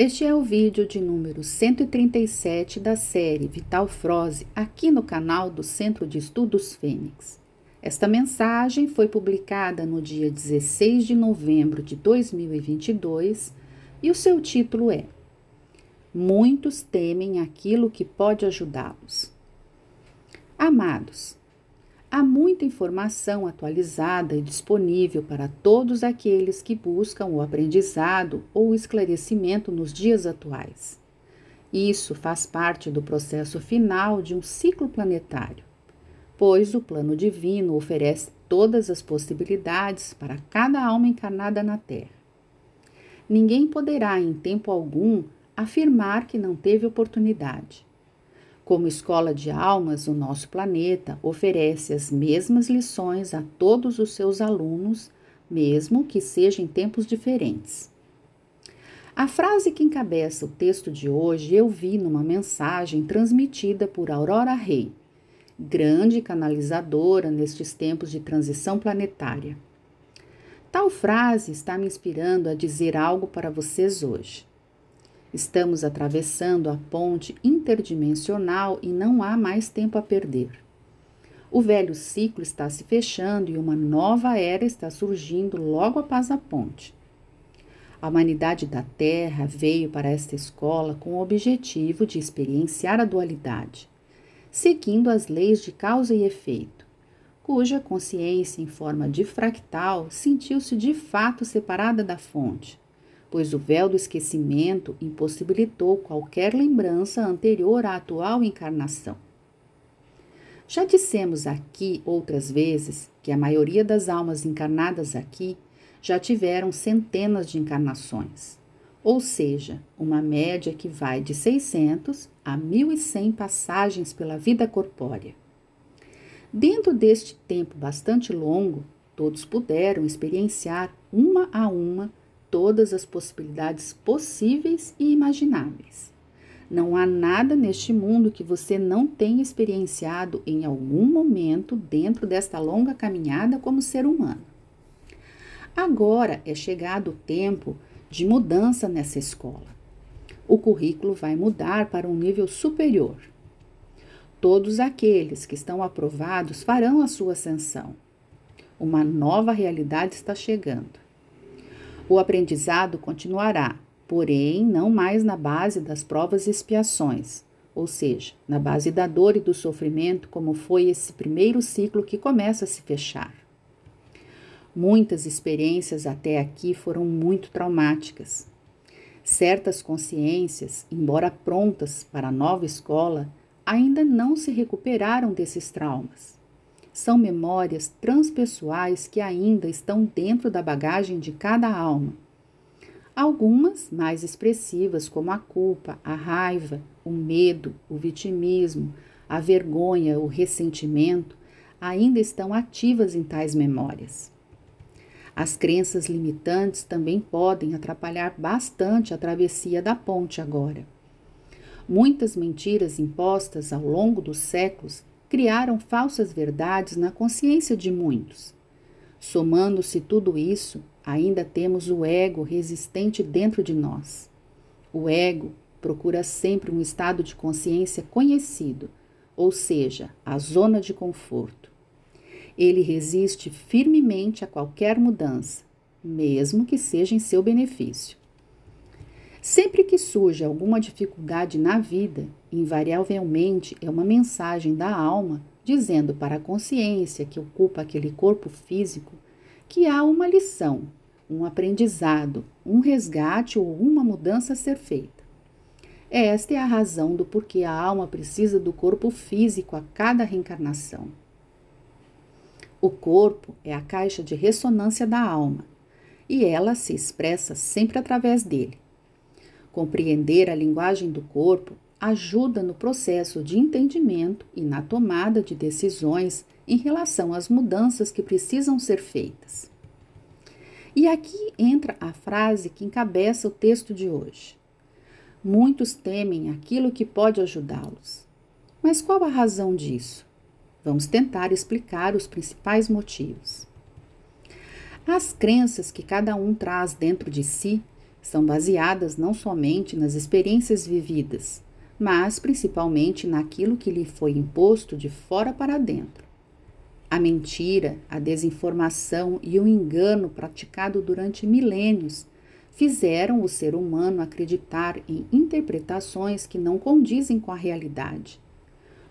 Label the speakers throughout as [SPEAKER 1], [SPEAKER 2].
[SPEAKER 1] Este é o vídeo de número 137 da série Vital Froze aqui no canal do Centro de Estudos Fênix. Esta mensagem foi publicada no dia 16 de novembro de 2022 e o seu título é Muitos temem aquilo que pode ajudá-los. Amados, Há muita informação atualizada e disponível para todos aqueles que buscam o aprendizado ou esclarecimento nos dias atuais. Isso faz parte do processo final de um ciclo planetário, pois o plano divino oferece todas as possibilidades para cada alma encarnada na Terra. Ninguém poderá, em tempo algum, afirmar que não teve oportunidade. Como escola de almas, o nosso planeta oferece as mesmas lições a todos os seus alunos, mesmo que seja em tempos diferentes. A frase que encabeça o texto de hoje eu vi numa mensagem transmitida por Aurora Rei, grande canalizadora nestes tempos de transição planetária. Tal frase está me inspirando a dizer algo para vocês hoje. Estamos atravessando a ponte interdimensional e não há mais tempo a perder. O velho ciclo está se fechando e uma nova era está surgindo logo após a ponte. A humanidade da Terra veio para esta escola com o objetivo de experienciar a dualidade, seguindo as leis de causa e efeito, cuja consciência em forma de fractal sentiu-se de fato separada da fonte pois o véu do esquecimento impossibilitou qualquer lembrança anterior à atual encarnação. Já dissemos aqui outras vezes que a maioria das almas encarnadas aqui já tiveram centenas de encarnações, ou seja, uma média que vai de 600 a 1100 passagens pela vida corpórea. Dentro deste tempo bastante longo, todos puderam experienciar uma a uma todas as possibilidades possíveis e imagináveis. Não há nada neste mundo que você não tenha experienciado em algum momento dentro desta longa caminhada como ser humano. Agora é chegado o tempo de mudança nessa escola. O currículo vai mudar para um nível superior. Todos aqueles que estão aprovados farão a sua ascensão. Uma nova realidade está chegando. O aprendizado continuará, porém não mais na base das provas e expiações, ou seja, na base da dor e do sofrimento, como foi esse primeiro ciclo que começa a se fechar. Muitas experiências até aqui foram muito traumáticas. Certas consciências, embora prontas para a nova escola, ainda não se recuperaram desses traumas são memórias transpessoais que ainda estão dentro da bagagem de cada alma. Algumas mais expressivas, como a culpa, a raiva, o medo, o vitimismo, a vergonha, o ressentimento, ainda estão ativas em tais memórias. As crenças limitantes também podem atrapalhar bastante a travessia da ponte agora. Muitas mentiras impostas ao longo dos séculos criaram falsas verdades na consciência de muitos. Somando-se tudo isso, ainda temos o ego resistente dentro de nós. O ego procura sempre um estado de consciência conhecido, ou seja, a zona de conforto. Ele resiste firmemente a qualquer mudança, mesmo que seja em seu benefício. Sempre que surge alguma dificuldade na vida, invariavelmente é uma mensagem da alma dizendo para a consciência que ocupa aquele corpo físico que há uma lição, um aprendizado, um resgate ou uma mudança a ser feita. Esta é a razão do porquê a alma precisa do corpo físico a cada reencarnação. O corpo é a caixa de ressonância da alma e ela se expressa sempre através dele. Compreender a linguagem do corpo ajuda no processo de entendimento e na tomada de decisões em relação às mudanças que precisam ser feitas. E aqui entra a frase que encabeça o texto de hoje. Muitos temem aquilo que pode ajudá-los. Mas qual a razão disso? Vamos tentar explicar os principais motivos. As crenças que cada um traz dentro de si São baseadas não somente nas experiências vividas, mas principalmente naquilo que lhe foi imposto de fora para dentro. A mentira, a desinformação e o engano praticado durante milênios fizeram o ser humano acreditar em interpretações que não condizem com a realidade.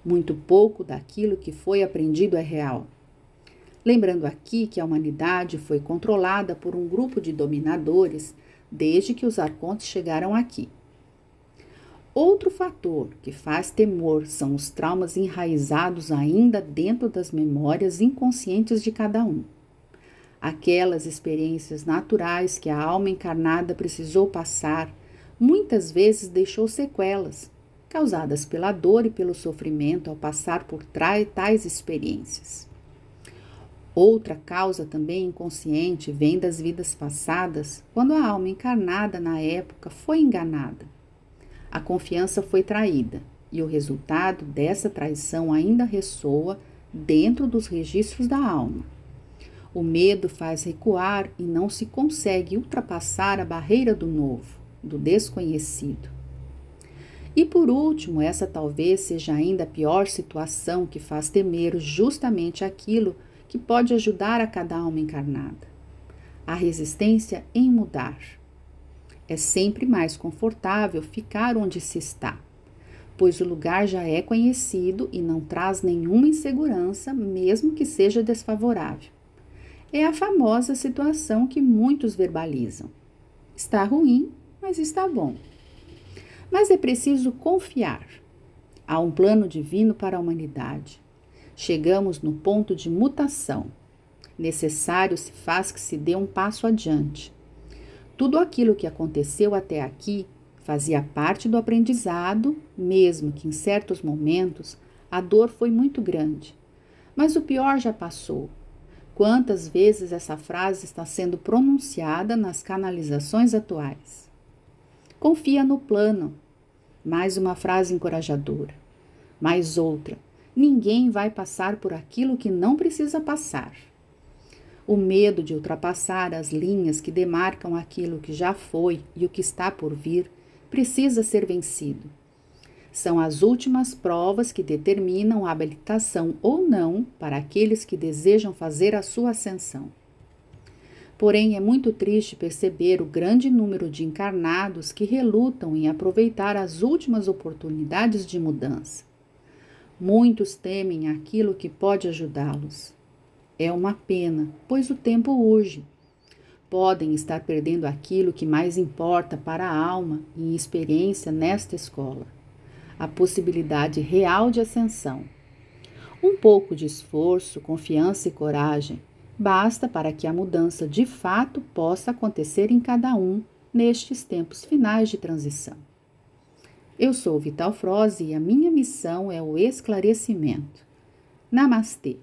[SPEAKER 1] Muito pouco daquilo que foi aprendido é real. Lembrando aqui que a humanidade foi controlada por um grupo de dominadores desde que os arcontes chegaram aqui. Outro fator que faz temor são os traumas enraizados ainda dentro das memórias inconscientes de cada um aquelas experiências naturais que a alma encarnada precisou passar, muitas vezes deixou sequelas, causadas pela dor e pelo sofrimento ao passar por tais experiências. Outra causa também inconsciente vem das vidas passadas, quando a alma encarnada na época foi enganada. A confiança foi traída e o resultado dessa traição ainda ressoa dentro dos registros da alma. O medo faz recuar e não se consegue ultrapassar a barreira do novo, do desconhecido. E por último, essa talvez seja ainda a pior situação que faz temer justamente aquilo que pode ajudar a cada alma encarnada: a resistência em mudar. É sempre mais confortável ficar onde se está, pois o lugar já é conhecido e não traz nenhuma insegurança, mesmo que seja desfavorável é a famosa situação que muitos verbalizam. Está ruim, mas está bom. Mas é preciso confiar. Há um plano divino para a humanidade. Chegamos no ponto de mutação. Necessário se faz que se dê um passo adiante. Tudo aquilo que aconteceu até aqui fazia parte do aprendizado, mesmo que em certos momentos a dor foi muito grande. Mas o pior já passou Quantas vezes essa frase está sendo pronunciada nas canalizações atuais? Confia no plano. Mais uma frase encorajadora. Mais outra. Ninguém vai passar por aquilo que não precisa passar. O medo de ultrapassar as linhas que demarcam aquilo que já foi e o que está por vir precisa ser vencido. São as últimas provas que determinam a habilitação ou não para aqueles que desejam fazer a sua ascensão. Porém, é muito triste perceber o grande número de encarnados que relutam em aproveitar as últimas oportunidades de mudança. Muitos temem aquilo que pode ajudá-los. É uma pena, pois o tempo urge. Podem estar perdendo aquilo que mais importa para a alma e experiência nesta escola a possibilidade real de ascensão. Um pouco de esforço, confiança e coragem basta para que a mudança de fato possa acontecer em cada um nestes tempos finais de transição. Eu sou Vital Froze e a minha missão é o esclarecimento. Namastê!